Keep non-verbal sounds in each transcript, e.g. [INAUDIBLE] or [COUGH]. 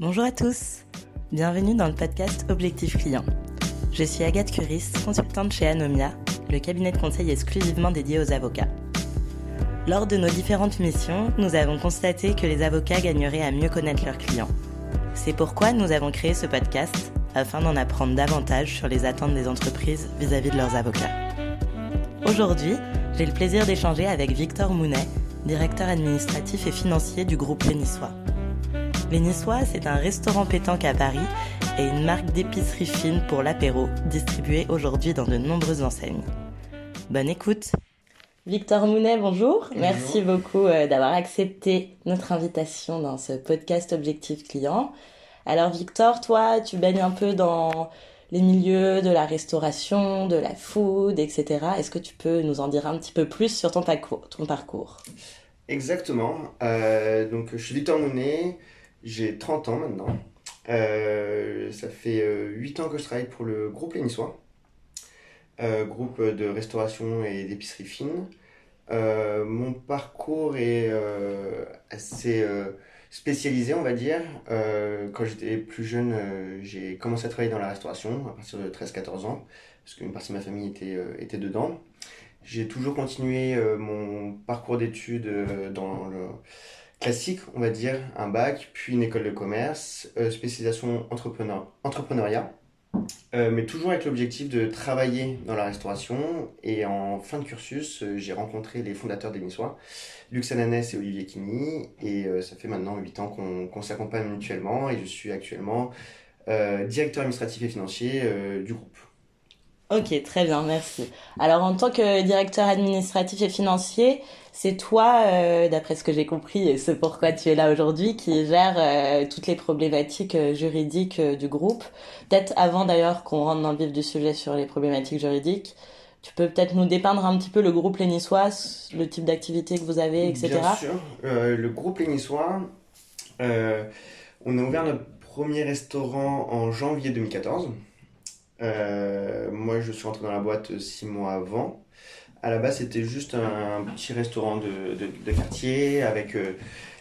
Bonjour à tous. Bienvenue dans le podcast Objectif Client. Je suis Agathe Curis, consultante chez Anomia, le cabinet de conseil exclusivement dédié aux avocats. Lors de nos différentes missions, nous avons constaté que les avocats gagneraient à mieux connaître leurs clients. C'est pourquoi nous avons créé ce podcast afin d'en apprendre davantage sur les attentes des entreprises vis-à-vis de leurs avocats. Aujourd'hui, j'ai le plaisir d'échanger avec Victor Mounet, directeur administratif et financier du groupe Lénissois. Lénissois, c'est un restaurant pétanque à Paris et une marque d'épicerie fine pour l'apéro, distribuée aujourd'hui dans de nombreuses enseignes. Bonne écoute Victor Mounet, bonjour. Merci beaucoup euh, d'avoir accepté notre invitation dans ce podcast Objectif Client. Alors Victor, toi, tu baignes un peu dans les milieux de la restauration, de la food, etc. Est-ce que tu peux nous en dire un petit peu plus sur ton parcours, ton parcours? Exactement. Euh, donc, je suis Victor Mounet, j'ai 30 ans maintenant. Euh, ça fait euh, 8 ans que je travaille pour le groupe Lénissois, euh, groupe de restauration et d'épicerie fine. Euh, mon parcours est assez spécialisé, on va dire. Quand j'étais plus jeune, j'ai commencé à travailler dans la restauration à partir de 13-14 ans, parce qu'une partie de ma famille était, était dedans. J'ai toujours continué mon parcours d'études dans le classique, on va dire, un bac, puis une école de commerce, euh, spécialisation entrepreneur, entrepreneuriat, euh, mais toujours avec l'objectif de travailler dans la restauration. Et en fin de cursus, euh, j'ai rencontré les fondateurs des Niçois, Lux Ananès et Olivier Kini, et ça fait maintenant 8 ans qu'on s'accompagne mutuellement, et je suis actuellement directeur administratif et financier du groupe. Ok, très bien, merci. Alors en tant que directeur administratif et financier, c'est toi, euh, d'après ce que j'ai compris, et c'est pourquoi tu es là aujourd'hui, qui gère euh, toutes les problématiques euh, juridiques du groupe. Peut-être avant d'ailleurs qu'on rentre dans le vif du sujet sur les problématiques juridiques, tu peux peut-être nous dépeindre un petit peu le groupe Lénissois, le type d'activité que vous avez, etc. Bien sûr, le groupe euh, on a ouvert notre premier restaurant en janvier 2014. Euh, moi, je suis rentré dans la boîte six mois avant. À la base, c'était juste un petit restaurant de, quartier avec euh,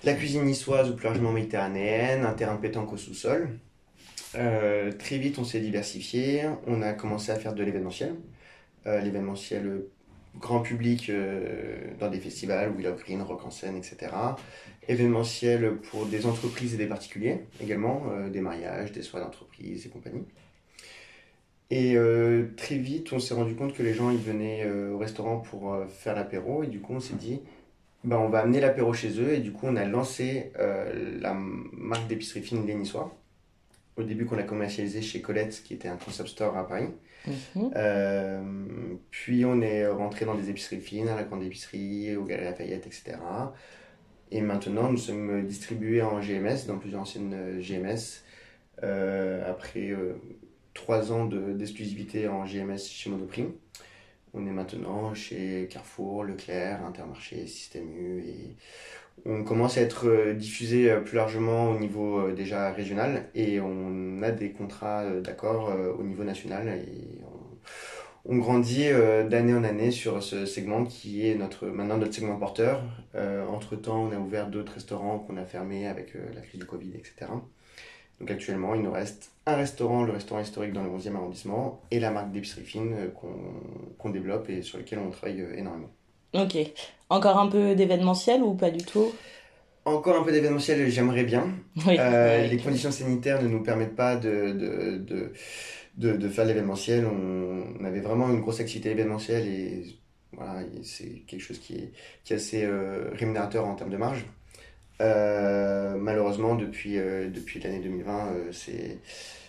la cuisine niçoise ou plus largement méditerranéenne, un terrain de pétanque au sous-sol. Euh, très vite, on s'est diversifié. On a commencé à faire de l'événementiel. Euh, l'événementiel grand public dans des festivals, Will of Green, Rock en scène, etc. Événementiel pour des entreprises et des particuliers également, des mariages, des soirées d'entreprise et compagnie. Et euh, très vite, on s'est rendu compte que les gens ils venaient euh, au restaurant pour euh, faire l'apéro et du coup on s'est dit bah, on va amener l'apéro chez eux et du coup on a lancé la marque d'épicerie fine Les Niçois. Au début qu'on a commercialisé chez Colette qui était un concept store à Paris. Mhm. Puis on est rentré dans des épiceries fines, à la grande épicerie, au Galeries Lafayette, etc. Et maintenant, nous sommes distribués en GMS, dans plusieurs anciennes GMS, après euh, trois ans de- d'exclusivité en GMS chez Monoprix. On est maintenant chez Carrefour, Leclerc, Intermarché, Système U et on commence à être diffusé plus largement au niveau déjà régional et on a des contrats d'accord au niveau national et on, grandit d'année en année sur ce segment qui est notre, maintenant notre segment porteur. entre temps, on a ouvert d'autres restaurants qu'on a fermés avec la crise du Covid, etc. Donc actuellement, il nous reste un restaurant, le restaurant historique dans le 11e arrondissement, et la marque d'épicerie fine euh, qu'on développe et sur lequel on travaille euh, énormément. Ok. Encore un peu d'événementiel ou pas du tout? Encore un peu d'événementiel, j'aimerais bien. [LAUGHS] Euh, les conditions sanitaires ne nous permettent pas de, de, de, de, faire l'événementiel. On, avait vraiment une grosse activité événementielle et voilà, c'est quelque chose qui est, qui est assez rémunérateur en termes de marge. Euh, malheureusement, depuis, euh, depuis l'année 2020, euh, c'est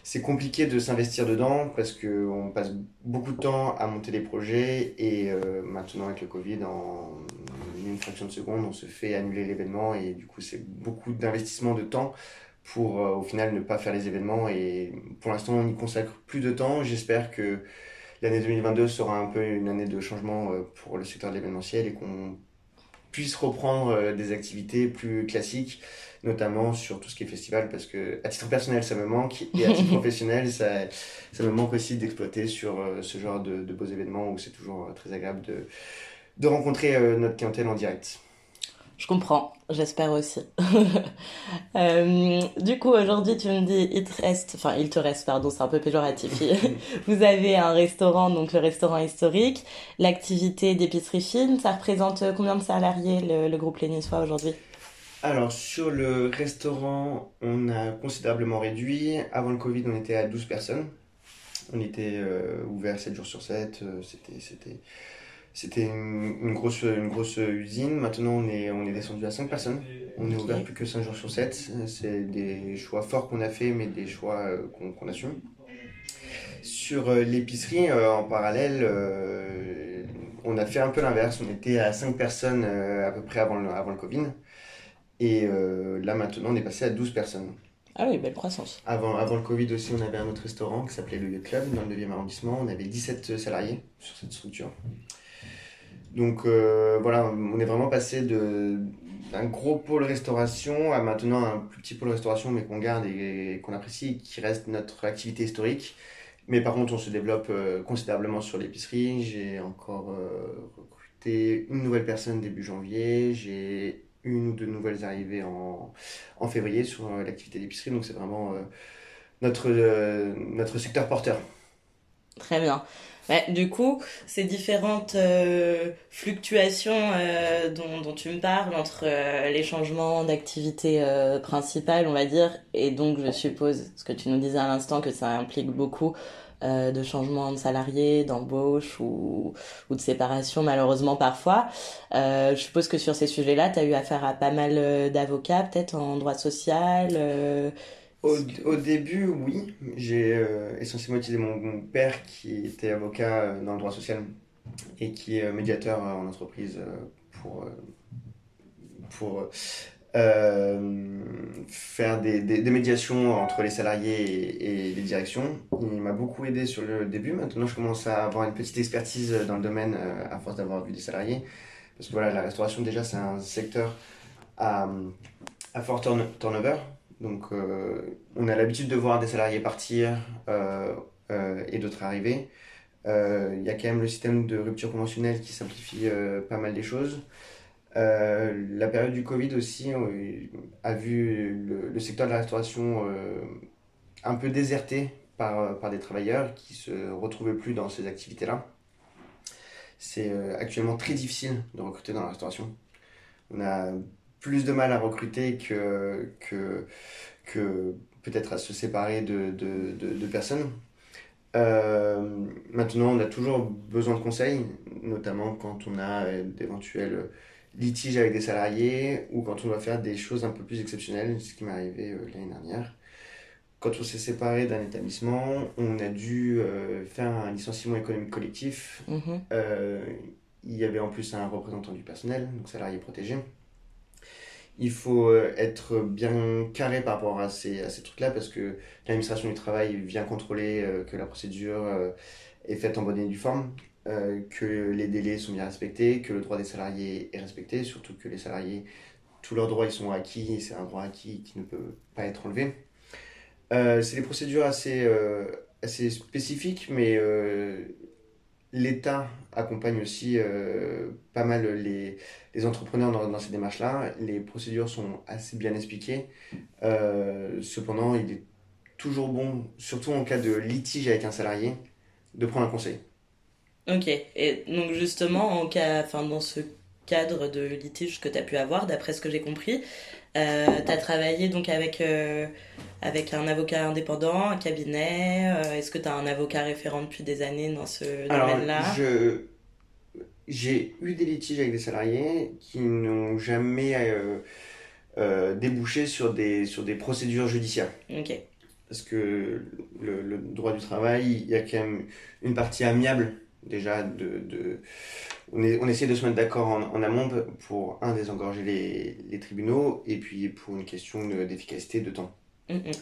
c'est compliqué de s'investir dedans parce qu'on passe beaucoup de temps à monter des projets et maintenant avec le Covid, en une fraction de seconde, on se fait annuler l'événement et du coup c'est beaucoup d'investissement de temps pour au final ne pas faire les événements et pour l'instant on y consacre plus de temps. J'espère que l'année 2022 sera un peu une année de changement pour le secteur de l'événementiel et qu'on puisse reprendre euh, des activités plus classiques, notamment sur tout ce qui est festival, parce que à titre personnel, ça me manque, et à titre [LAUGHS] professionnel, ça, ça me manque aussi d'exploiter sur euh, ce genre de, beaux événements où c'est toujours euh, très agréable de, de rencontrer notre clientèle en direct. Je comprends, j'espère aussi. [LAUGHS] Euh, du coup, aujourd'hui, tu me dis, il te reste, enfin, il te reste, pardon, c'est un peu péjoratif. [LAUGHS] [LAUGHS] Vous avez un restaurant, donc le restaurant historique, l'activité d'épicerie fine. Ça représente combien de salariés le, le groupe Lénissois aujourd'hui? Alors, sur le restaurant, on a considérablement réduit. Avant le Covid, on était à 12 personnes. On était euh, ouvert 7 jours sur 7. Euh, c'était, c'était, une, grosse, une grosse usine. Maintenant, on est, on est descendu à 5 personnes. On est ouvert plus que 5 jours sur 7. C'est des choix forts qu'on a fait, mais des choix euh, qu'on assume. Sur euh, l'épicerie, euh, en parallèle, on a fait un peu l'inverse. On était à 5 personnes à peu près avant le, avant le Covid. Et là, maintenant, on est passé à 12 personnes. Ah oui, belle croissance. Avant, avant le Covid aussi, on avait un autre restaurant qui s'appelait le Yacht Club dans le 9e arrondissement. On avait 17 salariés sur cette structure. Donc euh, voilà, on est vraiment passé d'un gros pôle restauration à maintenant un plus petit pôle restauration, mais qu'on garde et, qu'on apprécie, qui reste notre activité historique. Mais par contre, on se développe euh, considérablement sur l'épicerie. J'ai encore euh, recruté une nouvelle personne début janvier. J'ai une ou deux nouvelles arrivées en, en février sur l'activité d'épicerie. Donc c'est vraiment notre, notre secteur porteur. Très bien du coup, ces différentes euh, fluctuations euh, dont, dont, tu me parles entre euh, les changements d'activité principale, on va dire, et donc je suppose, ce que tu nous disais à l'instant, que ça implique beaucoup de changements de salariés, d'embauche ou, ou, de séparation, malheureusement parfois. je suppose que sur ces sujets-là, tu as eu affaire à pas mal d'avocats, peut-être en droit social au, début, oui. J'ai euh, essentiellement utilisé mon, père qui était avocat euh, dans le droit social et qui est médiateur euh, en entreprise pour, pour faire des, des, médiations entre les salariés et, les directions. Il m'a beaucoup aidé sur le début. Maintenant, je commence à avoir une petite expertise dans le domaine à force d'avoir vu des salariés. Parce que voilà, la restauration, déjà, c'est un secteur à, à fort turnover. Donc, euh, on a l'habitude de voir des salariés partir euh, euh, et d'autres arriver. Il y a quand même le système de rupture conventionnelle qui simplifie pas mal des choses. la période du Covid aussi a vu le, secteur de la restauration un peu déserté par, par des travailleurs qui se retrouvaient plus dans ces activités-là. C'est actuellement très difficile de recruter dans la restauration. On a plus de mal à recruter que, que, que peut-être à se séparer de, de, de, personnes. Euh, maintenant, on a toujours besoin de conseils, notamment quand on a euh, d'éventuels litiges avec des salariés ou quand on doit faire des choses un peu plus exceptionnelles, ce qui m'est arrivé euh, l'année dernière. Quand on s'est séparé d'un établissement, on a dû faire un licenciement économique collectif. Mhm. il y avait en plus un représentant du personnel, donc salarié protégé il faut euh, être bien carré par rapport à ces, à ces trucs-là parce que l'administration du travail vient contrôler euh, que la procédure euh, est faite en bonne et due forme, que les délais sont bien respectés, que le droit des salariés est respecté, surtout que les salariés tous leurs droits ils sont acquis, c'est un droit acquis qui ne peut pas être enlevé. C'est des procédures assez, assez spécifiques, mais l'État accompagne aussi pas mal les, entrepreneurs dans, ces démarches-là. Les procédures sont assez bien expliquées. cependant, il est toujours bon, surtout en cas de litige avec un salarié, de prendre un conseil. Ok, et donc justement, en cas, enfin, dans ce cadre de litige que tu as pu avoir, d'après ce que j'ai compris, euh, tu as travaillé donc avec, euh, avec un avocat indépendant, un cabinet. Euh, est-ce que tu as un avocat référent depuis des années dans ce domaine-là? J'ai eu des litiges avec des salariés qui n'ont jamais débouché sur des, sur des procédures judiciaires. Ok parce que le, le, droit du travail, il y a quand même une partie amiable déjà de, de on, est, on essaie de se mettre d'accord en, en, amont pour un désengorger les, les, tribunaux et puis pour une question d'efficacité de, temps.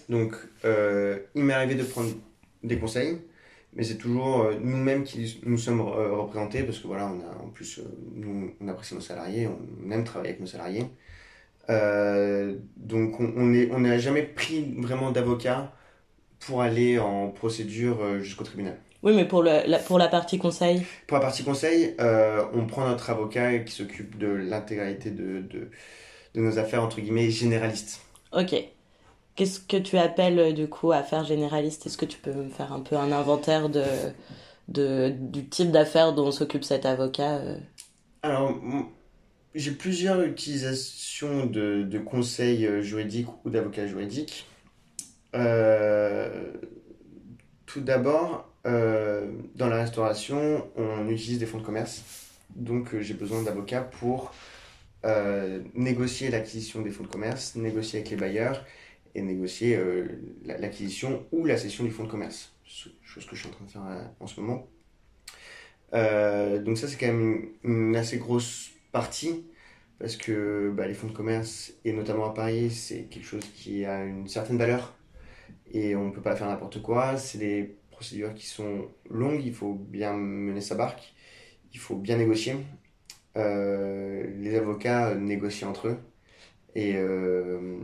Donc euh, il m'est arrivé de prendre des conseils, mais c'est toujours euh, nous-mêmes qui nous sommes euh, représentés parce que voilà on a en plus nous on apprécie nos salariés, on aime travailler avec nos salariés. Donc on n'a on on jamais pris vraiment d'avocat pour aller en procédure jusqu'au tribunal. Oui, mais pour, le, la, pour la partie conseil Pour la partie conseil, euh, on prend notre avocat qui s'occupe de l'intégralité de, de, de, nos affaires, entre guillemets, généralistes. Ok. Qu'est-ce que tu appelles du coup affaires généralistes? Est-ce que tu peux me faire un peu un inventaire de, de, du type d'affaires dont s'occupe cet avocat Alors, j'ai plusieurs utilisations de, de conseils euh, juridiques ou d'avocats juridiques. Euh, tout d'abord, euh, dans la restauration, on utilise des fonds de commerce. Donc, j'ai besoin d'avocats pour négocier l'acquisition des fonds de commerce, négocier avec les bailleurs et négocier l'acquisition ou la cession du fonds de commerce. Chose que je suis en train de faire en ce moment. donc ça, c'est quand même une assez grosse partie parce que bah, les fonds de commerce, et notamment à Paris, c'est quelque chose qui a une certaine valeur et on ne peut pas faire n'importe quoi. C'est des procédures qui sont longues, il faut bien mener sa barque, il faut bien négocier. Euh, les avocats négocient entre eux. Et, euh,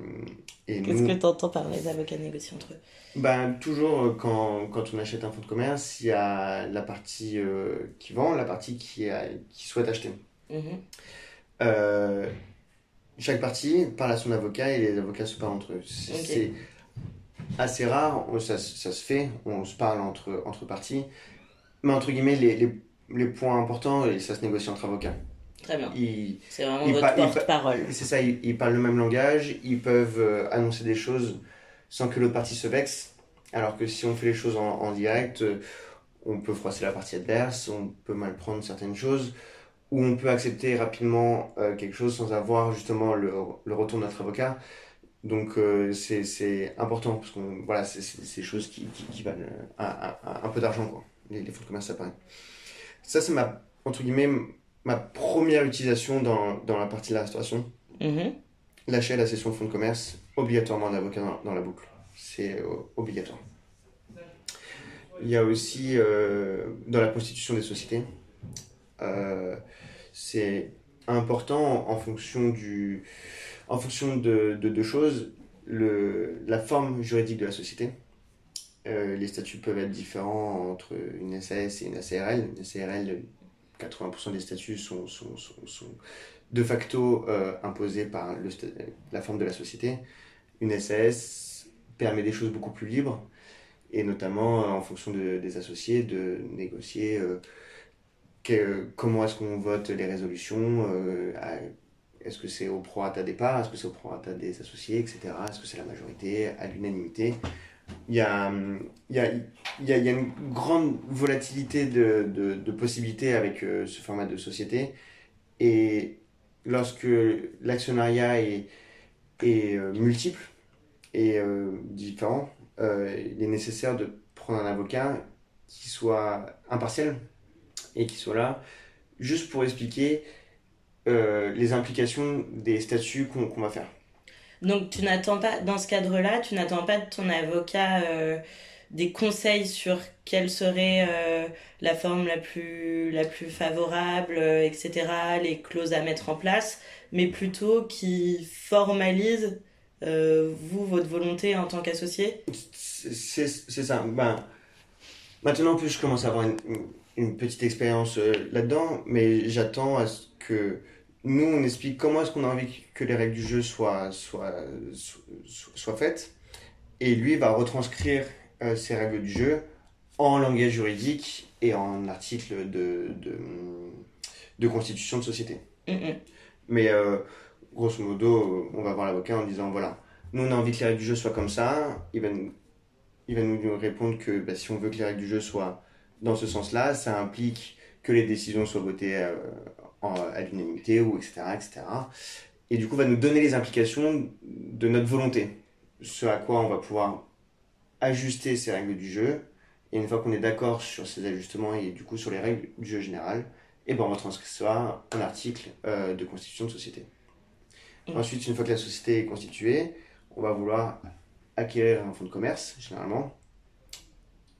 Qu'est-ce que tu entends par les avocats négocient entre eux? Ben, Toujours quand, quand, on achète un fonds de commerce, il y a la partie euh, qui vend, la partie qui, a, qui souhaite acheter. Mhm. Euh, chaque partie parle à son avocat et les avocats se parlent entre eux. C'est assez rare, ça, ça, se fait, on se parle entre, entre parties. Mais entre guillemets, les, les, les points importants, ça se négocie entre avocats. Très bien. C'est vraiment votre porte-parole. C'est ça, ils, parlent le même langage, ils peuvent euh, annoncer des choses sans que l'autre partie se vexe. Alors que si on fait les choses en, en direct, euh, on peut froisser la partie adverse, on peut mal prendre certaines choses où on peut accepter rapidement euh, quelque chose sans avoir justement le, le, retour de notre avocat. Donc euh, c'est important parce que voilà, c'est des choses qui, qui, qui valent un, un, un peu d'argent. Les, les, fonds de commerce, ça paraît. Ça, c'est ma, entre guillemets, ma première utilisation dans, dans la partie de la restauration. L'achat et la cession de fonds de commerce, obligatoirement d'avocat dans, dans, la boucle. C'est euh, obligatoire. Il y a aussi dans la constitution des sociétés, euh, c'est important en fonction, du, en fonction de deux choses. La forme juridique de la société. Euh, les statuts peuvent être différents entre une SAS et une SARL. Une SARL, 80% des statuts sont, de facto euh, imposés par la forme de la société. Une SAS permet des choses beaucoup plus libres, et notamment en fonction de, des associés, de négocier comment est-ce qu'on vote les résolutions euh, Est-ce que c'est au prorata départ Est-ce que c'est au prorata des associés, etc. Est-ce que c'est la majorité, à l'unanimité il y, a, une grande volatilité de, possibilités avec euh, ce format de société. Et lorsque l'actionnariat est, euh, multiple et différent, il est nécessaire de prendre un avocat qui soit impartial, et qui soit là, juste pour expliquer euh, les implications des statuts qu'on va faire. Donc tu n'attends pas, dans ce cadre-là, tu n'attends pas de ton avocat euh, des conseils sur quelle serait euh, la forme la plus, la plus favorable, etc., les clauses à mettre en place. mais plutôt qui formalise vous, votre volonté en tant qu'associé? C'est ça. Ben, maintenant, en plus, je commence à avoir une, une petite expérience là-dedans, mais j'attends à ce que nous, on explique comment est-ce qu'on a envie que les règles du jeu soient, soient, soient, faites. Et lui va retranscrire euh, ces règles du jeu en langage juridique et en article de, de, de constitution de société. Mais euh, grosso modo, on va voir l'avocat en disant voilà, nous on a envie que les règles du jeu soient comme ça. Il va, il va nous répondre que bah, si on veut que les règles du jeu soient dans ce sens-là, ça implique que les décisions soient votées euh, à l'unanimité ou etc., etc. Et du coup, va nous donner les implications de notre volonté. Ce à quoi on va pouvoir ajuster ces règles du jeu. Et une fois qu'on est d'accord sur ces ajustements et du coup sur les règles du jeu général, et ben on va transcrire ça en article euh, de constitution de société. Ensuite, une fois que la société est constituée, on va vouloir acquérir un fonds de commerce, généralement.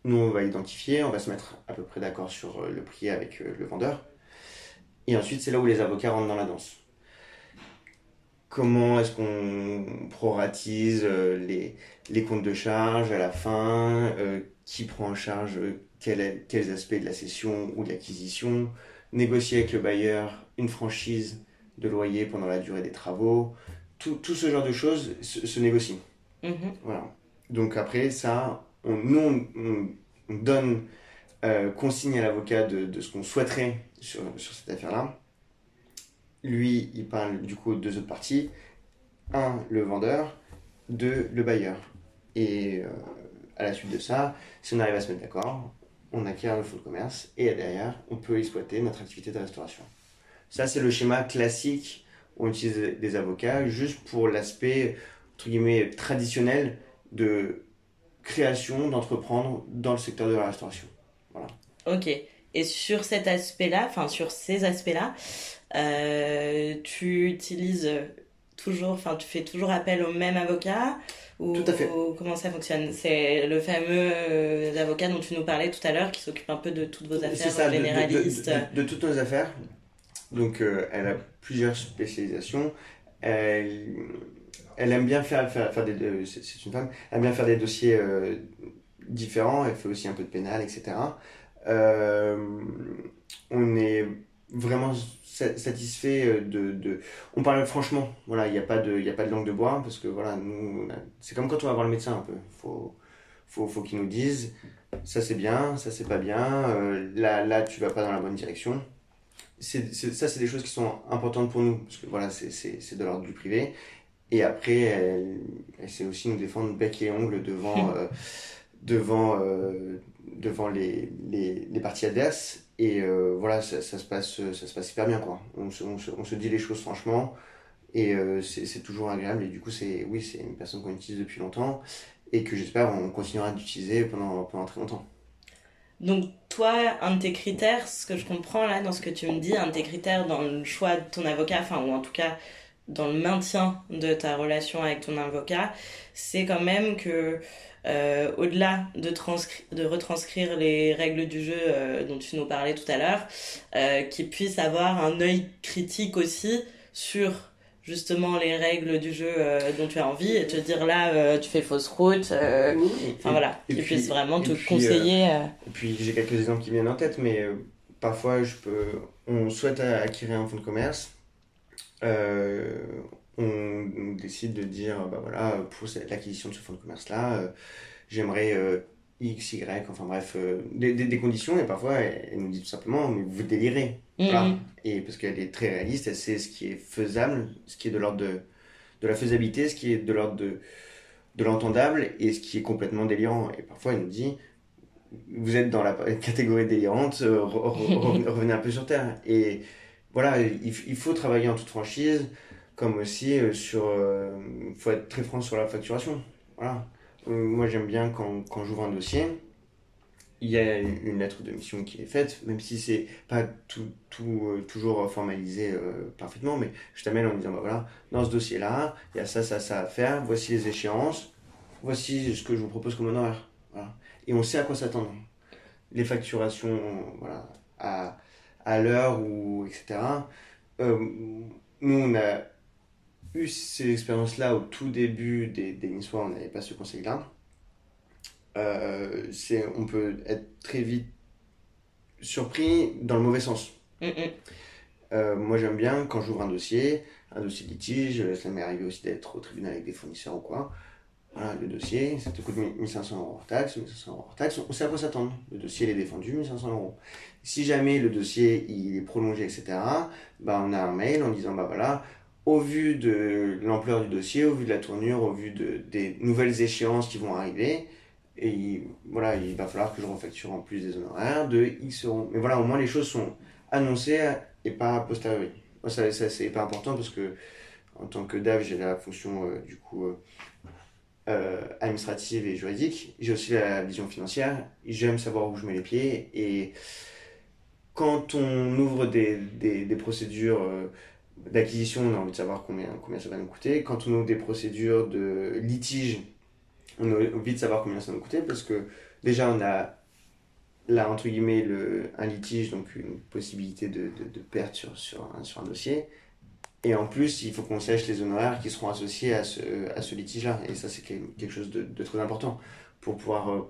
Nous, on va identifier, on va se mettre à peu près d'accord sur euh, le prix avec euh, le vendeur. Et ensuite, c'est là où les avocats rentrent dans la danse. Comment est-ce qu'on proratise les, les, comptes de charge à la fin Qui prend en charge quel, quels aspects de la cession ou de l'acquisition négocier avec le bailleur une franchise de loyer pendant la durée des travaux. Tout, tout ce genre de choses se, négocie. Mhm. Voilà. Donc après, ça, on, nous, on, donne euh, consigne à l'avocat de, de, ce qu'on souhaiterait sur, cette affaire-là. Lui, il parle du coup de deux autres parties. Un, le vendeur. Deux, le bailleur. Et euh, à la suite de ça, si on arrive à se mettre d'accord, on acquiert le fonds de commerce et derrière, on peut exploiter notre activité de restauration. Ça, c'est le schéma classique où on utilise des avocats juste pour l'aspect, entre guillemets, traditionnel de création, d'entreprendre dans le secteur de la restauration. Voilà. Ok. Et sur cet aspect-là, enfin sur ces aspects-là, euh, tu utilises toujours, enfin tu fais toujours appel au même avocat ou, Tout à fait. comment ça fonctionne? C'est le fameux euh, avocat dont tu nous parlais tout à l'heure qui s'occupe un peu de toutes vos affaires ça, généralistes. De, toutes nos affaires. Donc euh, elle a plusieurs spécialisations. Elle, elle aime bien faire, faire, faire des. C'est une femme. Elle aime bien faire des dossiers différents. Elle fait aussi un peu de pénal, etc. on est vraiment satisfait euh, de, de, on parle franchement voilà il n'y a pas de il a pas de langue de bois parce que voilà nous c'est comme quand on va voir le médecin un peu. Faut faut faut qu'ils nous disent ça c'est bien ça c'est pas bien euh, là là tu vas pas dans la bonne direction. C'est ça c'est des choses qui sont importantes pour nous parce que voilà c'est c'est de l'ordre du privé. Et après elle, elle sait aussi nous défendre bec et ongle devant [LAUGHS] euh, devant devant les, les, parties adverses et euh, voilà, ça, se passe, ça se passe hyper bien, quoi. On se, on se, on se dit les choses franchement, et euh, c'est toujours agréable. Et du coup, c'est oui, c'est une personne qu'on utilise depuis longtemps, et que j'espère on continuera d'utiliser pendant, pendant très longtemps. Donc toi, un de tes critères, ce que je comprends là dans ce que tu me dis, un de tes critères dans le choix de ton avocat, enfin ou en tout cas dans le maintien de ta relation avec ton avocat, c'est quand même que euh, au-delà de, de retranscrire les règles du jeu euh, dont tu nous parlais tout à l'heure, euh, qui puisse avoir un œil critique aussi sur justement les règles du jeu dont tu as envie et te dire là tu fais fausse route enfin voilà qui puisse vraiment te conseiller et puis j'ai quelques exemples qui viennent en tête mais parfois je peux on souhaite acquérir un fonds de commerce on, décide de dire, bah voilà, pour l'acquisition de ce fonds de commerce-là, euh, j'aimerais euh, X, Y, enfin bref, euh, des, des, conditions, et parfois elle, nous dit tout simplement, mais vous délirez. Mhm. Et parce qu'elle est très réaliste, elle sait ce qui est faisable, ce qui est de l'ordre de, de la faisabilité, ce qui est de l'ordre de, de l'entendable, et ce qui est complètement délirant. Et parfois elle nous dit, vous êtes dans la catégorie délirante, [LAUGHS] revenez un peu sur Terre. Et voilà, il, il faut travailler en toute franchise comme aussi euh, sur il euh, faut être très franc sur la facturation. Voilà. Euh, moi j'aime bien quand, quand j'ouvre un dossier il y a une lettre de mission qui est faite même si c'est pas tout, tout toujours formalisé parfaitement mais je t'amène en disant bah voilà dans ce dossier là il y a ça ça ça à faire voici les échéances voici ce que je vous propose comme honoraire. Voilà. Et on sait à quoi s'attendre. Les facturations voilà à, à l'heure ou etc nous, on a eu ces expériences-là au tout début des, des Niçois, on n'avait pas ce conseil-là. Euh, on peut être très vite surpris dans le mauvais sens. Mm, mm. Euh, moi, j'aime bien quand j'ouvre un dossier, un dossier de litige, ça m'est arrivé aussi d'être au tribunal avec des fournisseurs ou quoi. Voilà, le dossier, ça te coûte 1500 euros hors taxe, 1500 euros hors taxe, on sait à quoi s'attendre. Le dossier, il est défendu, 1500 euros. Si jamais le dossier, il est prolongé, etc., bah, on a un mail en disant, bah voilà, au vu de l'ampleur du dossier, au vu de la tournure, au vu de, des nouvelles échéances qui vont arriver, et il- voilà, il va falloir que je refacture en plus des honoraires de X euros. Mais voilà, au moins les choses sont annoncées et pas a posteriori. Moi, ça, c'est hyper important parce que en tant que DAF, j'ai la fonction euh, du coup euh, euh, administrative et juridique. J'ai aussi la vision financière. J'aime savoir où je mets les pieds et quand on ouvre des, des, procédures d'acquisition, on a envie de savoir combien, combien ça va nous coûter. Quand on ouvre des procédures de litige, on a envie de savoir combien ça va nous coûter parce que déjà on a là entre guillemets le, un litige, donc une possibilité de, de, perte sur, sur, un, sur un dossier. Et en plus, il faut qu'on sache les honoraires qui seront associés à ce, à ce litige-là. Et ça, c'est quel- quelque chose de, de très important pour pouvoir euh,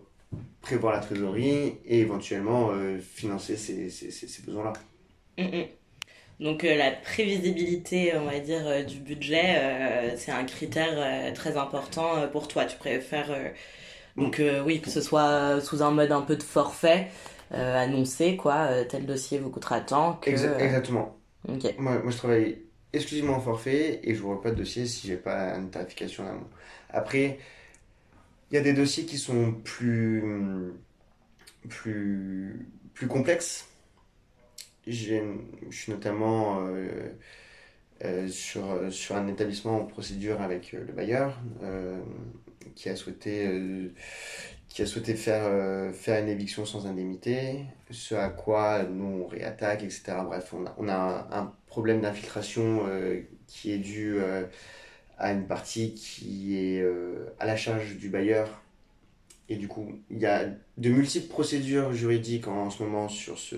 prévoir la trésorerie et éventuellement euh, financer ces, ces, ces, ces besoins-là. Mm, mm. Donc euh, la prévisibilité, on va dire, euh, du budget, euh, c'est un critère très important pour toi. Tu préfères donc euh, oui que ce soit sous un mode un peu de forfait annoncé quoi, tel dossier vous coûtera tant que. Exa- Exactement. Ok. Moi, moi, je travaille exclusivement en forfait et je n'ouvre pas de dossier si j'ai pas une tarification en amont. Après, il y a des dossiers qui sont plus, plus, plus complexes. Je suis notamment euh, euh, sur, sur un établissement en procédure avec euh, le bailleur qui a souhaité, qui a souhaité faire, faire une éviction sans indemnité, ce à quoi nous on réattaque, etc. Bref, on a, on a un, problème d'infiltration qui est dû à une partie qui est à la charge du bailleur. Et du coup, il y a de multiples procédures juridiques en ce moment sur ce,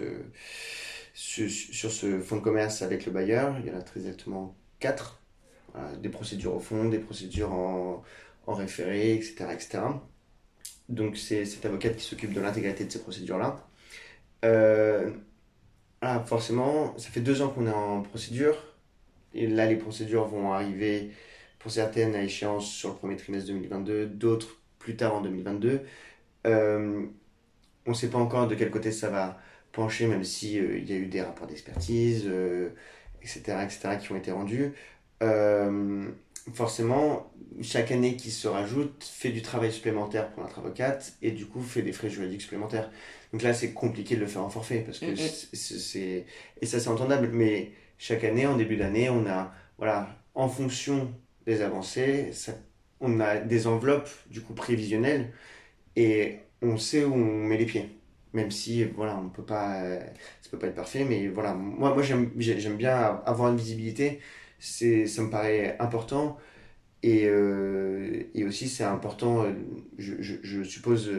sur, sur ce fonds de commerce avec le bailleur. Il y en a très exactement quatre. Des procédures au fond, des procédures en, en référé, etc. etc. Donc c'est cette avocate qui s'occupe de l'intégralité de ces procédures-là. Euh, voilà, forcément, ça fait deux ans qu'on est en procédure. Et là, les procédures vont arriver pour certaines à échéance sur le premier trimestre 2022, d'autres plus tard en 2022. Euh, on ne sait pas encore de quel côté ça va même si euh, il y a eu des rapports d'expertise, euh, etc., etc., qui ont été rendus. Euh, forcément, chaque année qui se rajoute fait du travail supplémentaire pour notre avocate et du coup fait des frais juridiques supplémentaires. Donc là, c'est compliqué de le faire en forfait parce que Mhm. c'est- c'est c'est- et ça c'est entendable. Mais chaque année, en début d'année, on a voilà, en fonction des avancées, ça- on a des enveloppes du coup prévisionnelles et on sait où on met les pieds. Même si voilà, on peut pas, euh, ça peut pas être parfait, mais voilà, moi, moi j'aime j'ai- j'aime bien avoir une visibilité. C'est, ça me paraît important. Et, euh, et aussi, c'est important, euh, je, suppose,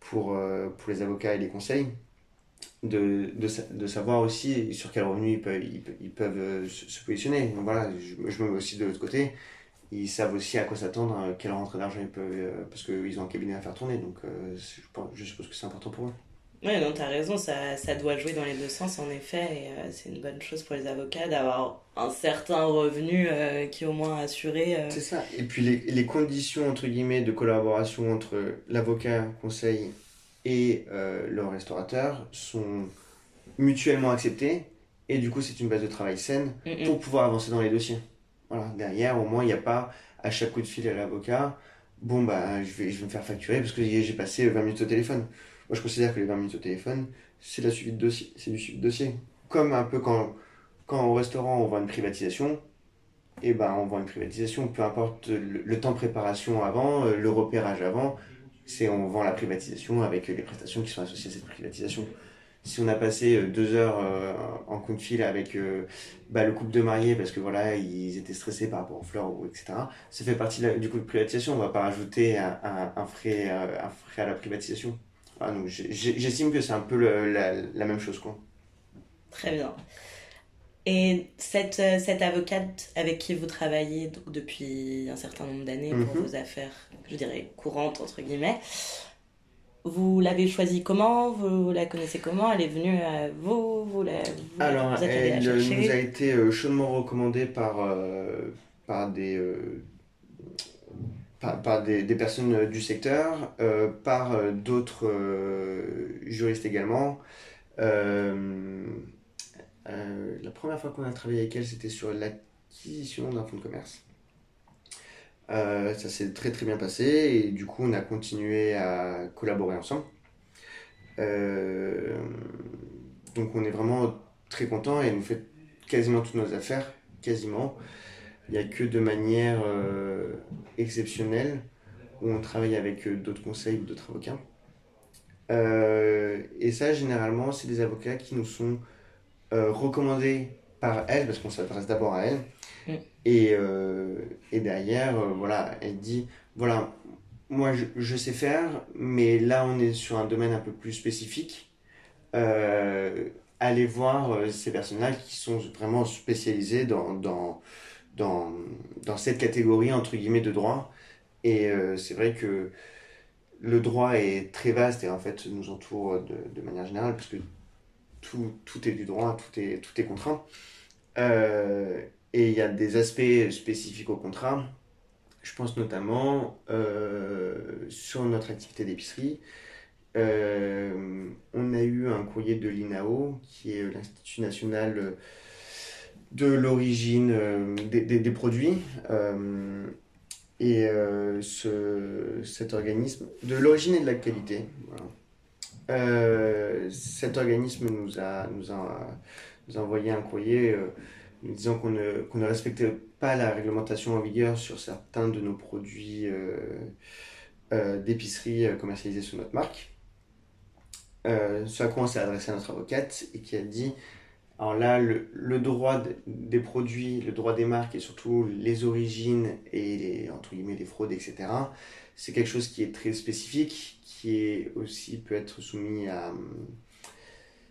pour, pour les avocats et les conseils, de, de, de savoir aussi sur quel revenu ils peuvent, se, positionner. Donc voilà, je, me mets aussi de l'autre côté. Ils savent aussi à quoi s'attendre, euh, quelle rentrée d'argent ils peuvent, parce qu'ils ont un cabinet à faire tourner. Donc je suppose que c'est important pour eux. Ouais, non, t'as raison, ça, ça doit jouer dans les deux sens en effet, et euh, c'est une bonne chose pour les avocats d'avoir un certain revenu euh, qui est au moins assuré. euh. C'est ça. Et puis les, les conditions, entre guillemets, de collaboration entre l'avocat, conseil et le restaurateur sont mutuellement acceptées. Et du coup, c'est une base de travail saine Mm, mm. pour pouvoir avancer dans les dossiers. Voilà, derrière, au moins, il n'y a pas à chaque coup de fil à l'avocat, bon, bah, je vais, je vais me faire facturer parce que j'ai passé 20 minutes au téléphone. Moi, je considère que les 20 minutes au téléphone, c'est la suivi de dossier, du suivi de dossier. Comme un peu quand, quand au restaurant, on vend une privatisation, et ben, on vend une privatisation, peu importe le, temps de préparation avant, euh, le repérage avant, c'est on vend la privatisation avec les prestations qui sont associées à cette privatisation. Si on a passé euh, deux heures euh, en coup de fil avec bah, le couple de mariés parce que voilà ils étaient stressés par rapport aux fleurs etc. Ça fait partie du coup de privatisation. On va pas rajouter un frais à la privatisation. J'ai- j'estime que c'est un peu le- la, la même chose quoi. Très bien. Et cette, euh, cette avocate avec qui vous travaillez donc, depuis un certain nombre d'années pour Mhm. vos affaires, je dirais, courantes, entre guillemets, vous l'avez choisie comment? Vous la connaissez comment? Elle est venue à vous Vous, la, vous, Alors, vous êtes elle chercher? nous a été euh, chaudement recommandée par, euh, par, des, euh, par, des, personnes euh, du secteur, euh, par euh, d'autres juristes également. La première fois qu'on a travaillé avec elle, c'était sur l'acquisition d'un fonds de commerce. Ça s'est très très bien passé et du coup on a continué à collaborer ensemble. Donc on est vraiment très content et elle nous fait quasiment toutes nos affaires, quasiment. Il n'y a que de manière euh, exceptionnelle où on travaille avec euh, d'autres conseils ou d'autres avocats. Euh, et ça, généralement, c'est des avocats qui nous sont euh, recommandés par elle, parce qu'on s'adresse d'abord à elle. Mm. Et, et derrière, voilà, elle dit, voilà, moi je, je sais faire, mais là on est sur un domaine un peu plus spécifique. Allez voir ces personnes-là qui sont vraiment spécialisées dans, dans, dans, dans cette catégorie, entre guillemets, de droit. Et euh, c'est vrai que le droit est très vaste et en fait nous entoure de, de manière générale, parce que tout, tout est du droit, tout est, tout est contraint. Euh, et il y a des aspects spécifiques au contrat. Je pense notamment euh, sur notre activité d'épicerie. On a eu un courrier de l'INAO, qui est l'Institut national de l'origine euh, des, des- produits. Euh, et euh, ce, cet organisme, de l'origine et de la qualité, cet organisme nous a, nous a, nous a envoyé un courrier nous disant qu'on ne, qu'on ne respectait pas la réglementation en vigueur sur certains de nos produits d'épicerie commercialisés sous notre marque. Ce à quoi on s'est adressé à notre avocate et qui a dit alors là, le, droit de- des produits, le droit des marques et surtout les origines et les, entre guillemets, les fraudes, etc., c'est quelque chose qui est très spécifique, qui est aussi peut être soumis à.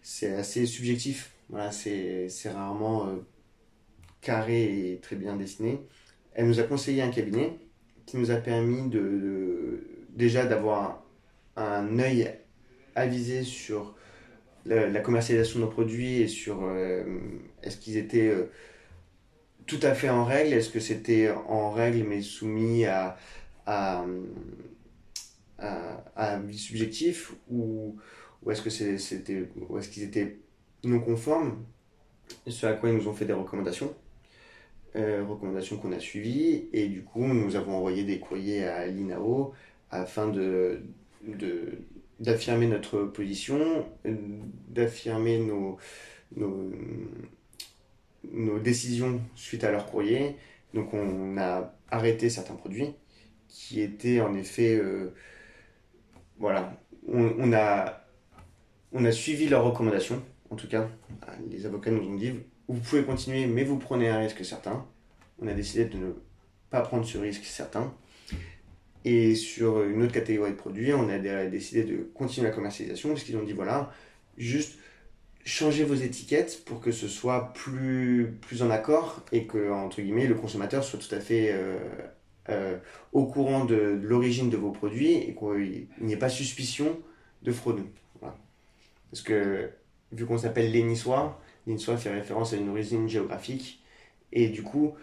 C'est assez subjectif. Voilà, c'est c'est rarement euh, carré et très bien dessiné. Elle nous a conseillé un cabinet qui nous a permis de, de- déjà d'avoir un œil avisé sur la, commercialisation de nos produits et sur euh, est-ce qu'ils étaient euh, tout à fait en règle, est-ce que c'était en règle mais soumis à, à, à, à un avis subjectif? Ou, ou est-ce que c'était est-ce qu'ils étaient non conformes? Ce à quoi ils nous ont fait des recommandations euh, recommandations qu'on a suivies. Et du coup nous avons envoyé des courriers à l'INAO afin de, de d'affirmer notre position, d'affirmer nos, nos, nos décisions suite à leur courrier. Donc on a arrêté certains produits qui étaient en effet... euh, voilà, on, on a, on a suivi leurs recommandations, en tout cas. Les avocats nous ont dit, vous pouvez continuer, mais vous prenez un risque certain. On a décidé de ne pas prendre ce risque certain. Et sur une autre catégorie de produits, on a dé- décidé de continuer la commercialisation parce qu'ils ont dit voilà, juste changez vos étiquettes pour que ce soit plus, plus en accord et que, entre guillemets, le consommateur soit tout à fait euh, euh, au courant de, l'origine de vos produits et qu'il n'y ait pas suspicion de fraude. Parce que, vu qu'on s'appelle les Niçois fait référence à une origine géographique et du coup,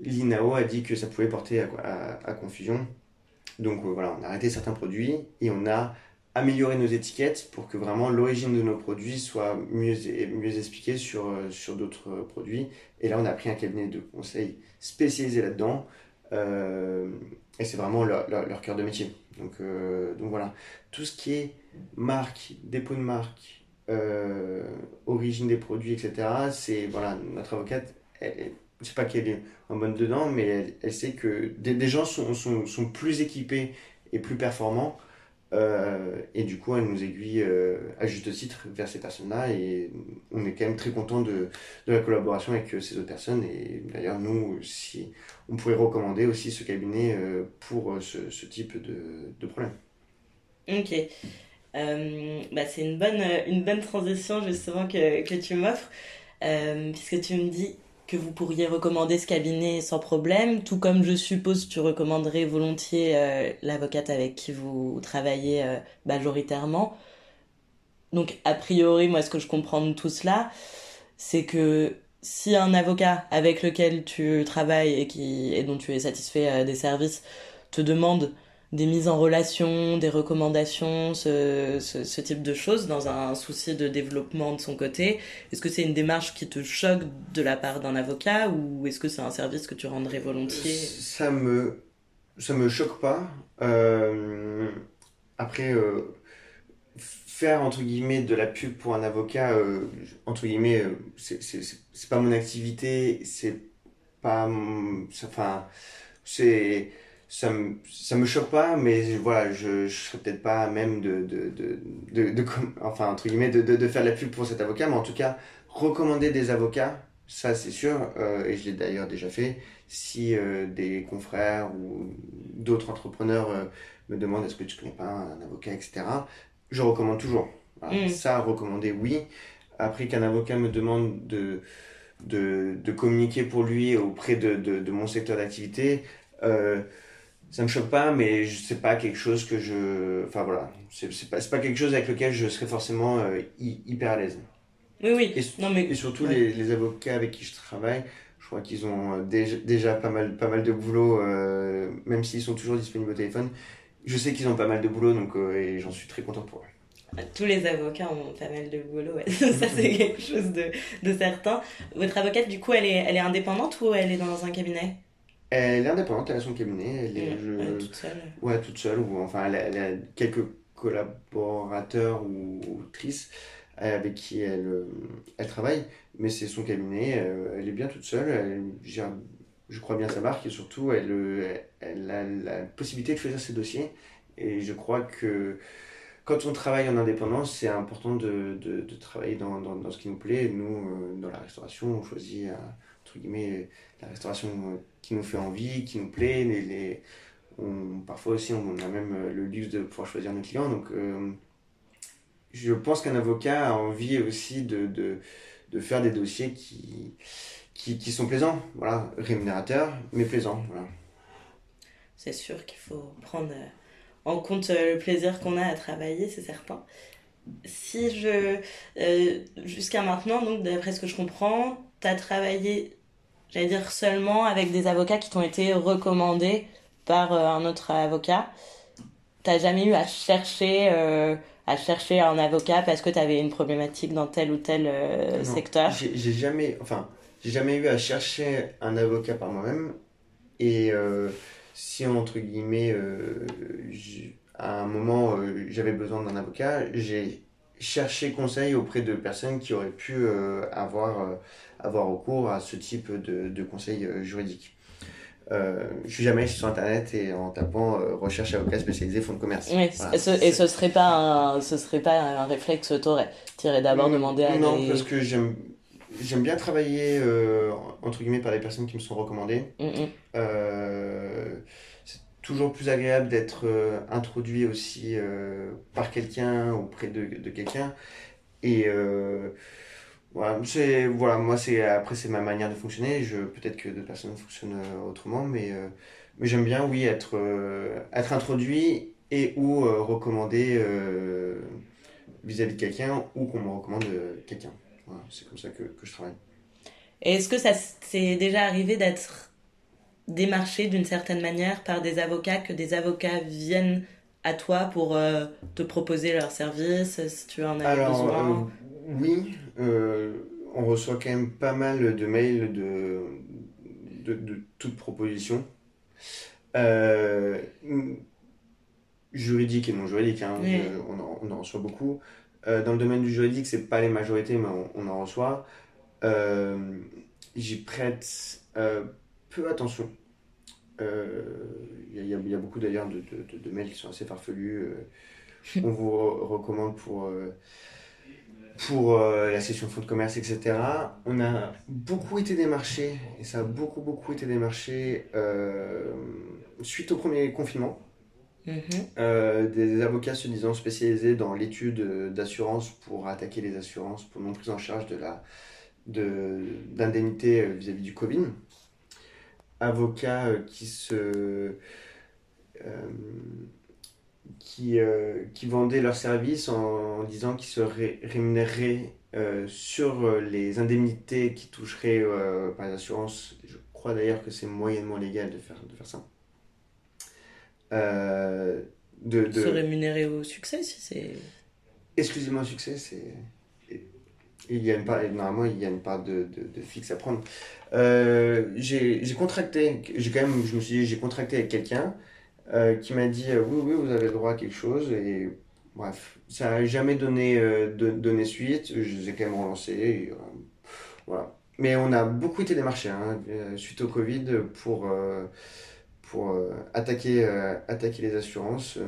l'INAO a dit que ça pouvait porter à, confusion. Donc euh, voilà, on a arrêté certains produits et on a amélioré nos étiquettes pour que vraiment l'origine de nos produits soit mieux, mieux expliquée sur, euh, sur d'autres euh, produits. Et là, on a pris un cabinet de conseil spécialisé là-dedans. et c'est vraiment leur, cœur de métier. Donc, donc voilà, tout ce qui est marque, dépôt de marque, origine des produits, etc., c'est voilà, notre avocate, elle, elle- je sais pas qu'elle est en bonne dedans, mais elle, sait que des, gens sont, sont, sont plus équipés et plus performants. euh, et du coup, elle nous aiguille euh, à juste titre vers ces personnes-là. Et on est quand même très content de, de la collaboration avec euh, ces autres personnes. Et d'ailleurs, nous, si on pourrait recommander aussi ce cabinet pour ce, ce type de, de problème. Ok. Bah, c'est une bonne, une bonne transition justement que, que tu m'offres. puisque tu me dis que vous pourriez recommander ce cabinet sans problème, tout comme je suppose tu recommanderais volontiers euh, l'avocate avec qui vous travaillez euh, majoritairement. Donc a priori, moi ce que je comprends tout cela, c'est que si un avocat avec lequel tu travailles et dont tu es satisfait euh, des services te demande des mises en relation, des recommandations, ce, type de choses dans un souci de développement de son côté Est-ce que c'est une démarche qui te choque de la part d'un avocat ou est-ce que c'est un service que tu rendrais volontiers? Ça me, ça me choque pas. Euh, après, euh, faire entre guillemets de la pub pour un avocat, euh, entre guillemets, euh, c'est pas mon activité, c'est pas. Enfin, c'est ça me, ça me choque pas, mais voilà, je, je serais peut-être pas même de, de, de, de, enfin, entre guillemets, de, de, de, faire la pub pour cet avocat, mais en tout cas, recommander des avocats, ça c'est sûr, euh, et je l'ai d'ailleurs déjà fait, si euh, des confrères ou d'autres entrepreneurs euh, me demandent est-ce que tu connais pas un avocat, etc., je recommande toujours. Voilà. Mmh. Ça, recommander, oui. Après qu'un avocat me demande de, de, de communiquer pour lui auprès de, de, de mon secteur d'activité, ça me choque pas, mais c'est pas quelque chose que je. Enfin voilà, c'est pas, pas quelque chose avec lequel je serais forcément euh, hyper à l'aise. Oui, oui. Et, non, mais... et surtout ouais. les, les, avocats avec qui je travaille, je crois qu'ils ont déjà, déjà, pas, mal, pas mal de boulot, euh, même s'ils sont toujours disponibles au téléphone. Je sais qu'ils ont pas mal de boulot, donc euh, et j'en suis très content pour eux. Tous les avocats ont pas mal de boulot, ouais. [LAUGHS] ça c'est [LAUGHS] quelque chose de, de certain. Votre avocate, du coup, elle est, elle est indépendante ou elle est dans un cabinet? Elle est indépendante, elle a son cabinet. Elle est, je... elle est toute seule. Ouais, toute seule. Ou, enfin, elle a, elle a quelques collaborateurs ou autrices avec qui elle, elle travaille. Mais c'est son cabinet. Elle est bien toute seule. Elle gère, je crois, bien sa marque. Et surtout, elle, elle a la possibilité de choisir ses dossiers. Et je crois que quand on travaille en indépendance, c'est important de, de, de travailler dans, dans, dans, ce qui nous plaît. Nous, dans la restauration, on choisit, entre guillemets, la restauration qui nous fait envie, qui nous plaît. Les, les, on, parfois aussi, on a même le luxe de pouvoir choisir nos clients. Donc, euh, je pense qu'un avocat a envie aussi de, de, de, faire des dossiers qui, qui, qui sont plaisants, voilà, rémunérateurs, mais plaisants. Voilà. C'est sûr qu'il faut prendre en compte le plaisir qu'on a à travailler, c'est certain. Si je. Euh, Jusqu'à maintenant, donc, d'après ce que je comprends, tu as travaillé j'allais dire seulement avec des avocats qui t'ont été recommandés par euh, un autre avocat. T'as jamais eu à chercher, euh, à chercher un avocat parce que tu avais une problématique dans tel ou tel euh, non, secteur? J'ai jamais, enfin, j'ai jamais eu à chercher un avocat par moi-même. Et euh, si, entre guillemets, à un moment, j'avais besoin d'un avocat, j'ai cherché conseil auprès de personnes qui auraient pu avoir avoir recours à ce type de, de conseils juridiques. Euh, je suis jamais sur internet et en tapant euh, recherche avocat spécialisé fonds de commerce. Oui, voilà, ce, et ce serait pas un, ce serait pas un réflexe t'aurais. Tu irais d'abord demander à Non, des... parce que j'aime j'aime bien travailler euh, entre guillemets par des personnes qui me sont recommandées. Mm -hmm. c'est toujours plus agréable d'être introduit aussi par quelqu'un auprès de, de quelqu'un et voilà, c'est voilà, moi c'est après c'est ma manière de fonctionner. Je peut-être que d'autres personnes fonctionnent autrement, mais euh, mais j'aime bien oui être euh, être introduit et ou euh, recommandé vis-à-vis -vis de quelqu'un ou qu'on me recommande quelqu'un. Voilà, c'est comme ça que, que je travaille. Est-ce que ça s'est déjà arrivé d'être démarché d'une certaine manière par des avocats, que des avocats viennent à toi pour te proposer leurs services si tu en as Alors, besoin? Oui, euh, on reçoit quand même pas mal de mails de, de, de toute proposition. Euh, juridique et non juridique, hein, Oui. euh, on, en, on en reçoit beaucoup. Euh, dans le domaine du juridique, c'est pas les majorités, mais on, on en reçoit. J'y prête peu attention. Il y, y a beaucoup d'ailleurs de, de, mails qui sont assez farfelus. [LAUGHS] on vous re- recommande pour, pour euh, la session fonds de commerce, etc. On a beaucoup été démarché, et ça a beaucoup, beaucoup été démarché euh, suite au premier confinement. Mhm. Euh, des avocats se disant spécialisés dans l'étude d'assurance pour attaquer les assurances pour non prise en charge de la, d'indemnité vis-à-vis du Covid. Avocats qui se qui, qui vendaient leurs services en, disant qu'ils seraient rémunérés sur les indemnités qui toucheraient par les assurances. Je crois d'ailleurs que c'est moyennement légal de faire, de faire ça. de, de... Se rémunérer au succès si c'est exclusivement au succès, c'est. Il y a une part, normalement, il y a une part de, de, fixe à prendre. Euh, j'ai contracté, j'ai quand même, je me suis dit, j'ai contracté avec quelqu'un euh, qui m'a dit, euh, oui, oui, vous avez droit à quelque chose. Et bref, ça n'a jamais donné, donné suite. Je les ai quand même relancés. voilà. Mais on a beaucoup été démarchés hein, suite au Covid pour, pour attaquer, attaquer les assurances.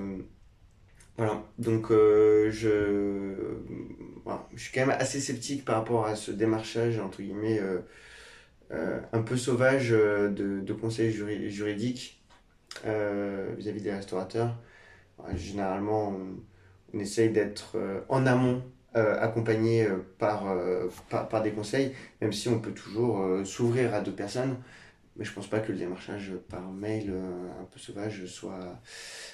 Voilà, donc euh, je, je suis quand même assez sceptique par rapport à ce démarchage, entre guillemets, euh, euh, un peu sauvage de, de conseils juridiques vis-à-vis des restaurateurs. généralement, on, essaye d'être en amont accompagné par, par, des conseils, même si on peut toujours s'ouvrir à d'autres personnes mais je pense pas que le démarchage par mail euh, un peu sauvage soit,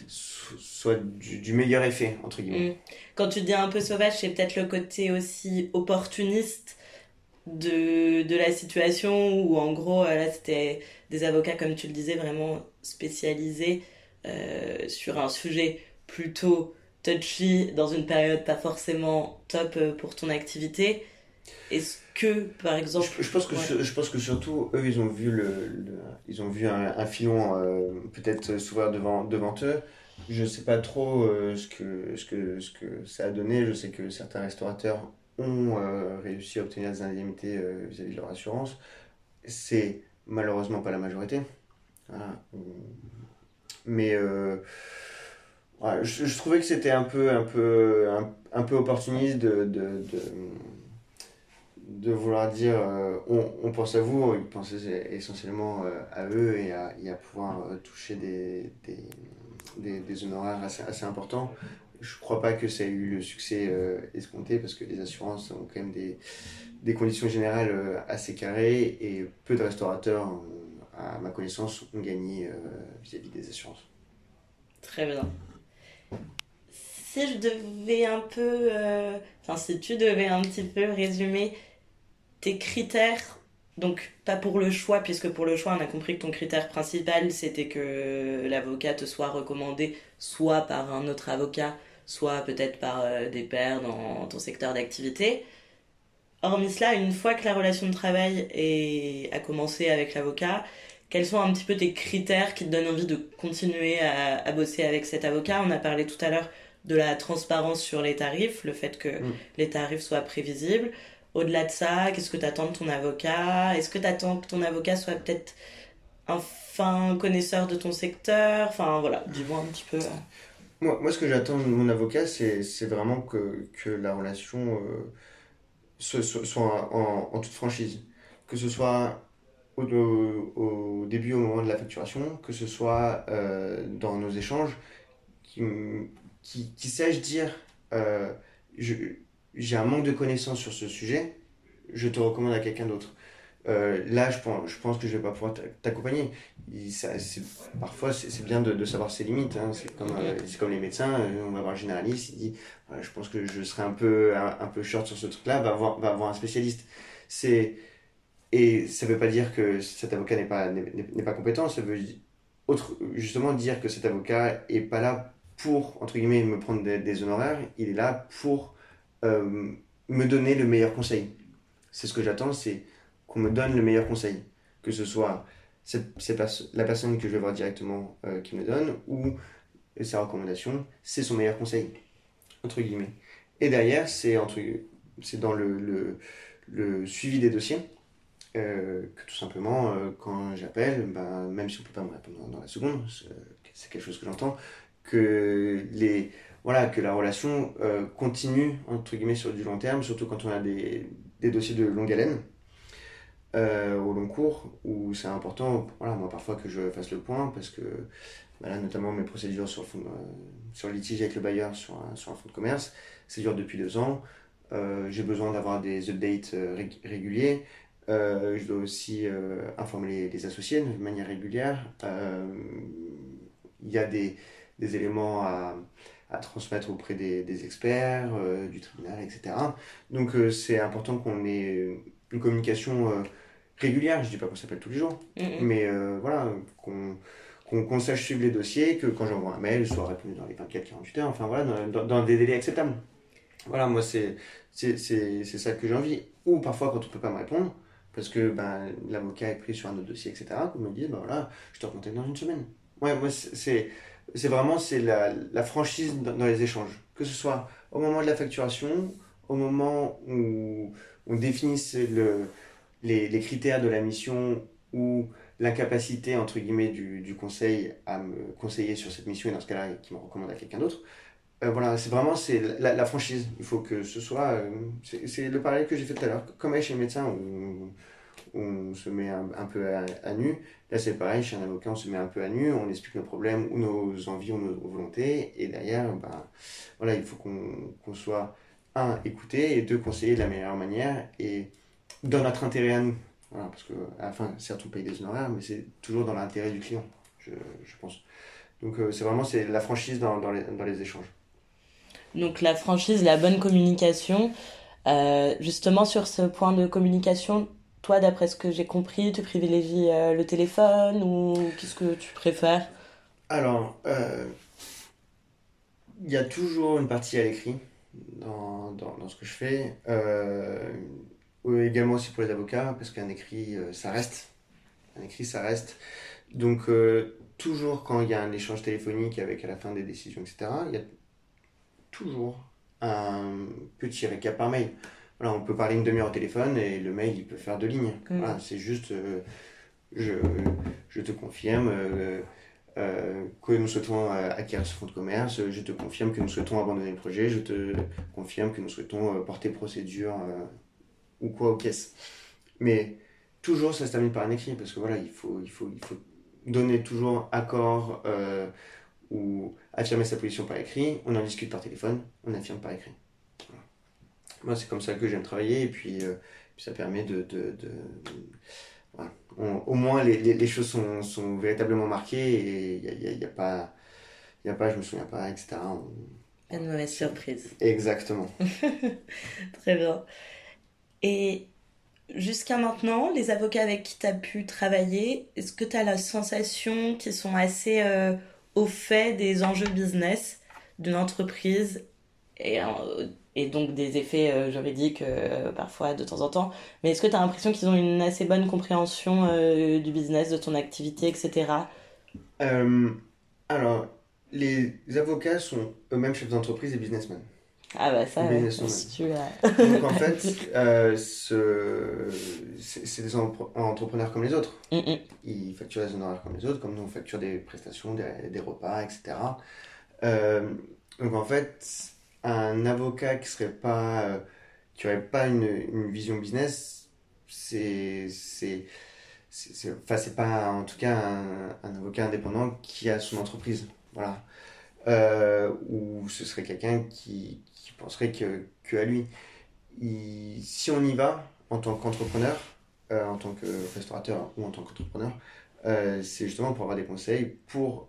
soit du, meilleur effet, entre guillemets. Mm. Quand tu dis un peu sauvage, c'est peut-être le côté aussi opportuniste de, de la situation où en gros, euh, là, c'était des avocats, comme tu le disais, vraiment spécialisés euh, sur un sujet plutôt touchy dans une période pas forcément top pour ton activité. Est-ce que, par exemple. Je, pense, que je pense que surtout, eux, ils ont vu, le, ils ont vu un, filon euh, peut-être s'ouvrir devant, devant eux. Je ne sais pas trop euh, ce, que, ce, que, ce que ça a donné. Je sais que certains restaurateurs ont euh, réussi à obtenir des indemnités vis-à-vis de leur assurance. C'est malheureusement pas la majorité. Mais. je, trouvais que c'était un peu, un peu, un, peu opportuniste de, vouloir dire euh, on, pense à vous, ils pensaient essentiellement euh, à eux et à, pouvoir euh, toucher des, honoraires assez, importants. Je ne crois pas que ça ait eu le succès escompté parce que les assurances ont quand même des, des conditions générales assez carrées et peu de restaurateurs, à ma connaissance, ont gagné vis-à-vis des assurances. Très bien. Si je devais un peu, enfin si tu devais un petit peu résumer tes critères, donc pas pour le choix, puisque pour le choix, on a compris que ton critère principal, c'était que l'avocat te soit recommandé soit par un autre avocat, soit peut-être par euh, des pairs dans ton secteur d'activité. Hormis cela, une fois que la relation de travail est, a commencé avec l'avocat, quels sont un petit peu tes critères qui te donnent envie de continuer à, bosser avec cet avocat? On a parlé tout à l'heure de la transparence sur les tarifs, le fait que mm. les tarifs soient prévisibles. Au-delà de ça, qu'est-ce que tu attends de ton avocat? Est-ce que tu attends que ton avocat soit peut-être un fin connaisseur de ton secteur? Enfin voilà, dis-moi un petit peu. Moi, moi ce que j'attends de mon avocat, c'est vraiment que, que, la relation euh, soit, en, toute franchise. Que ce soit au, au, début, au moment de la facturation, que ce soit euh, dans nos échanges, qui, qui, sache dire euh, j'ai un manque de connaissances sur ce sujet, je te recommande à quelqu'un d'autre. Euh, là, je pense, je pense que je vais pas pouvoir t'accompagner. Parfois, c'est bien de, de, savoir ses limites. Hein. C'est comme, euh, comme les médecins. Euh, on va voir un généraliste, il dit Je pense que je serai un peu, un, peu short sur ce truc-là, va voir, va voir un spécialiste. Et ça veut pas dire que cet avocat n'est pas, n'est pas compétent, ça veut autre, justement dire que cet avocat est pas là pour, entre guillemets, me prendre des, des honoraires, il est là pour euh, me donner le meilleur conseil. C'est ce que j'attends, c'est qu'on me donne le meilleur conseil. Que ce soit la personne que je vais voir directement euh, qui me donne ou sa recommandation, c'est son meilleur conseil, entre guillemets. Et derrière, c'est dans le, le, suivi des dossiers. Euh, que tout simplement, quand j'appelle, ben, même si on ne peut pas me répondre dans la seconde, c'est quelque chose que j'entends, que les, voilà, que la relation euh, continue, entre guillemets, sur du long terme, surtout quand on a des, des dossiers de longue haleine, euh, au long cours, où c'est important, voilà, moi parfois que je fasse le point, parce que, voilà, notamment mes procédures sur fond, euh, sur litige avec le bailleur sur un, sur un fonds de commerce, c'est dur depuis deux ans. j'ai besoin d'avoir des updates réguliers. je dois aussi informer les, associés de manière régulière. Il y a des, des éléments à, à, transmettre auprès des experts, du tribunal, etc. Donc c'est important qu'on ait une communication régulière. Je dis pas qu'on s'appelle tous les jours, mais voilà, qu'on qu'on sache suivre les dossiers, que quand j'envoie un mail, soit répondu dans les 24-48 heures, enfin voilà, dans, des délais acceptables. Voilà, moi c'est ça que j'ai envie. Ou parfois quand on peut pas me répondre, parce que ben, l'avocat est pris sur un autre dossier, etc., qu'on me dise, ben voilà, je te recontacte dans une semaine. Ouais, moi c'est vraiment c'est la, la, franchise dans, les échanges. Que ce soit au moment de la facturation, au moment où on définisse le, les, critères de la mission ou l'incapacité, entre guillemets, du, conseil à me conseiller sur cette mission, et dans ce cas-là, qui me recommande à quelqu'un d'autre. Euh, voilà, c'est vraiment c'est la, franchise. Il faut que ce soit. Euh, c'est le parallèle que j'ai fait tout à l'heure. Comme chez le médecin, où on, se met un, peu à, nu. Là, c'est pareil, chez un avocat, on se met un peu à nu, on explique nos problèmes, ou nos envies, ou nos volontés. Et derrière, ben, voilà, il faut qu'on soit, un, écouté, et deux, conseiller de la meilleure manière, et dans notre intérêt à nous. Voilà, parce que à la fin, certes, on paye des honoraires, mais c'est toujours dans l'intérêt du client, je, je pense. Donc, euh, c'est vraiment c'est la franchise dans, dans, les, dans, les, échanges. Donc, la franchise, la bonne communication. Euh, justement, sur ce point de communication, toi, d'après ce que j'ai compris, tu privilégies euh, le téléphone ou qu'est-ce que tu préfères? Alors, il y a toujours une partie à l'écrit dans, dans, ce que je fais également aussi pour les avocats, parce qu'un écrit, euh, ça reste. Un écrit, ça reste. Donc, euh, toujours quand il y a un échange téléphonique avec à la fin des décisions, etc., il y a toujours un petit récap par mail. Voilà, on peut parler une demi-heure au téléphone et le mail, il peut faire deux lignes. Mm. Voilà, c'est juste, euh, je, je, te confirme que nous souhaitons acquérir ce fonds de commerce, je te confirme que nous souhaitons abandonner le projet, je te confirme que nous souhaitons porter procédure ou quoi aux caisses. Mais toujours, ça se termine par un écrit, parce que voilà, il faut, il faut, il faut donner toujours accord euh, ou affirmer sa position par écrit. On en discute par téléphone, on affirme par écrit. Moi, c'est comme ça que j'aime travailler, et puis, euh, ça permet de. de, de, voilà. au moins, les, les, les choses sont, sont, véritablement marquées, et il n'y a, y a, pas. Il a pas, je me souviens pas, etc. Pas de mauvaise surprise. Exactement. [LAUGHS] Très bien. Et jusqu'à maintenant, les avocats avec qui tu as pu travailler, est-ce que tu as la sensation qu'ils sont assez euh, au fait des enjeux business d'une entreprise et, euh, et, donc des effets euh, juridiques parfois de temps en temps? Mais est-ce que tu as l'impression qu'ils ont une assez bonne compréhension du business, de ton activité, etc. alors, les avocats sont eux-mêmes chefs d'entreprise et businessmen. Ah bah ça, ouais, Donc en [LAUGHS] fait, euh, c'est des entrepreneurs comme les autres. Mm, mm. Ils facturent des honoraires comme les autres, comme nous on facture des prestations, des, des repas, etc. Euh, donc en fait, un avocat qui serait pas, euh, qui aurait pas une, une vision business, c'est c'est enfin c'est pas en tout cas un, un, avocat indépendant qui a son entreprise voilà euh, ou ce serait quelqu'un qui, penserait que, que lui. si on y va en tant qu'entrepreneur, euh, en tant que restaurateur ou en tant qu'entrepreneur, euh, c'est justement pour avoir des conseils pour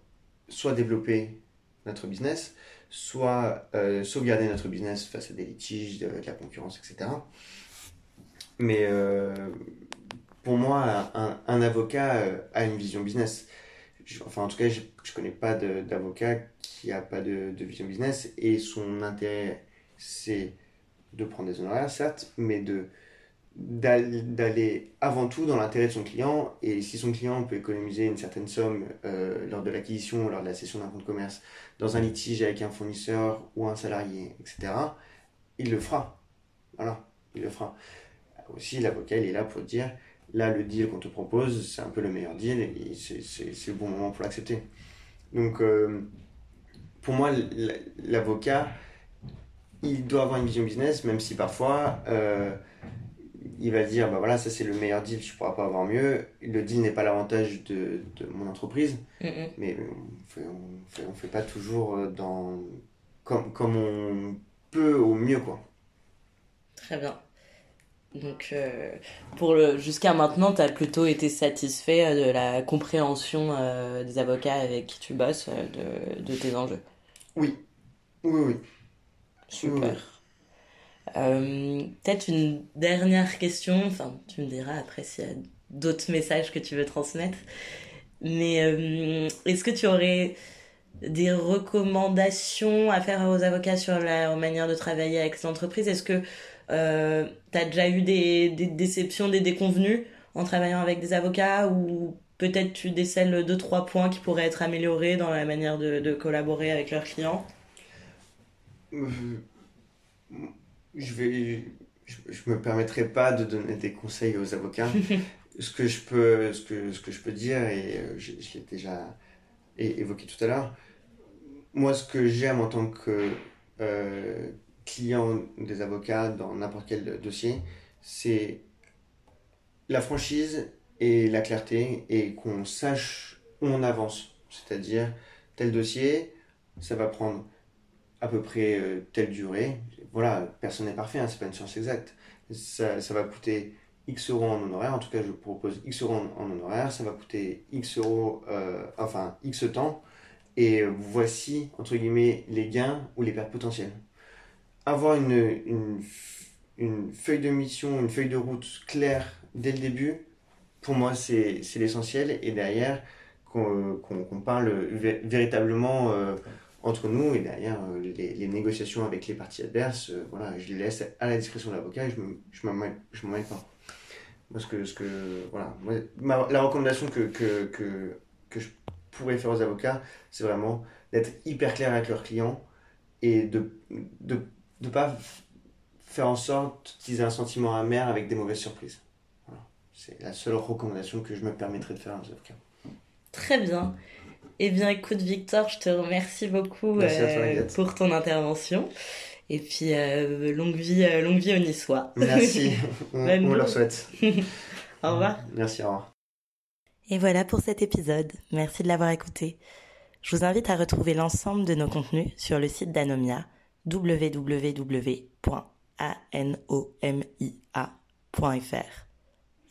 soit développer notre business, soit euh, sauvegarder notre business face à des litiges, de, la concurrence, etc. Mais pour moi, un avocat a une vision business. enfin, en tout cas, je ne connais pas d'avocat qui n'a pas de, de, vision business et son intérêt c'est de prendre des honoraires, certes, mais de d'aller avant tout dans l'intérêt de son client et si son client peut économiser une certaine somme euh, lors de l'acquisition, lors de la cession d'un compte commerce, dans un litige avec un fournisseur ou un salarié, etc., il le fera. Voilà, il le fera. Aussi, l'avocat, il est là pour dire, là, le deal qu'on te propose, c'est un peu le meilleur deal et c'est le bon moment pour l'accepter. Donc, euh, pour moi, l'avocat, il doit avoir une vision business, même si parfois euh, il va dire bah voilà, ça c'est le meilleur deal, je ne pourras pas avoir mieux. Le deal n'est pas l'avantage de, de, mon entreprise, mais on fait, on fait, pas toujours euh, dans, comme, comme on peut au mieux. quoi. Très bien. Donc, euh, pour le jusqu'à maintenant, tu as plutôt été satisfait de la compréhension euh, des avocats avec qui tu bosses de, de tes enjeux? Oui, oui, oui. Super. Peut-être une dernière question, enfin, tu me diras après s'il y a d'autres messages que tu veux transmettre. Mais est-ce que tu aurais des recommandations à faire aux avocats sur la manière de travailler avec l'entreprise? Est-ce que euh, tu as déjà eu des, déceptions, des déconvenus en travaillant avec des avocats ou peut-être tu décèles deux, trois points qui pourraient être améliorés dans la manière de, collaborer avec leurs clients. Euh, je vais je, me permettrai pas de donner des conseils aux avocats. [LAUGHS] Ce que je peux ce que, ce que je peux dire et euh, je, je l'ai déjà évoqué tout à l'heure moi ce que j'aime en tant que euh, clients des avocats dans n'importe quel dossier, c'est la franchise et la clarté et qu'on sache où on avance. C'est-à-dire, tel dossier, ça va prendre à peu près euh, telle durée. Voilà, personne n'est parfait, hein, c'est pas une science exacte. Ça, ça, va coûter X euros en honoraire, en tout cas je propose X euros en, honoraire, ça va coûter X euros, euh, enfin X temps, et voici, entre guillemets, les gains ou les pertes potentielles avoir une, une, une, feuille de mission, une feuille de route claire dès le début, pour moi, c'est l'essentiel. Et derrière, qu'on parle véritablement euh, entre nous et derrière euh, les, négociations avec les parties adverses, euh, voilà, je les laisse à la discrétion de l'avocat et je ne m'en mêle pas. Que, voilà, la recommandation que, que, que, que je pourrais faire aux avocats, c'est vraiment d'être hyper clair avec leurs clients et de, de de pas faire en sorte qu'ils aient un sentiment amer avec des mauvaises surprises. C'est la seule recommandation que je me permettrai de faire aux avocats. Très bien. Eh bien, écoute, Victor, je te remercie beaucoup euh, pour ton intervention. Et puis, euh, longue, vie, euh, longue vie au Niçois. Merci. [LAUGHS] on, on leur souhaite. [LAUGHS] au revoir. Merci, au revoir. Et voilà pour cet épisode. Merci de l'avoir écouté. Je vous invite à retrouver l'ensemble de nos contenus sur le site d'Anomia www.anomia.fr.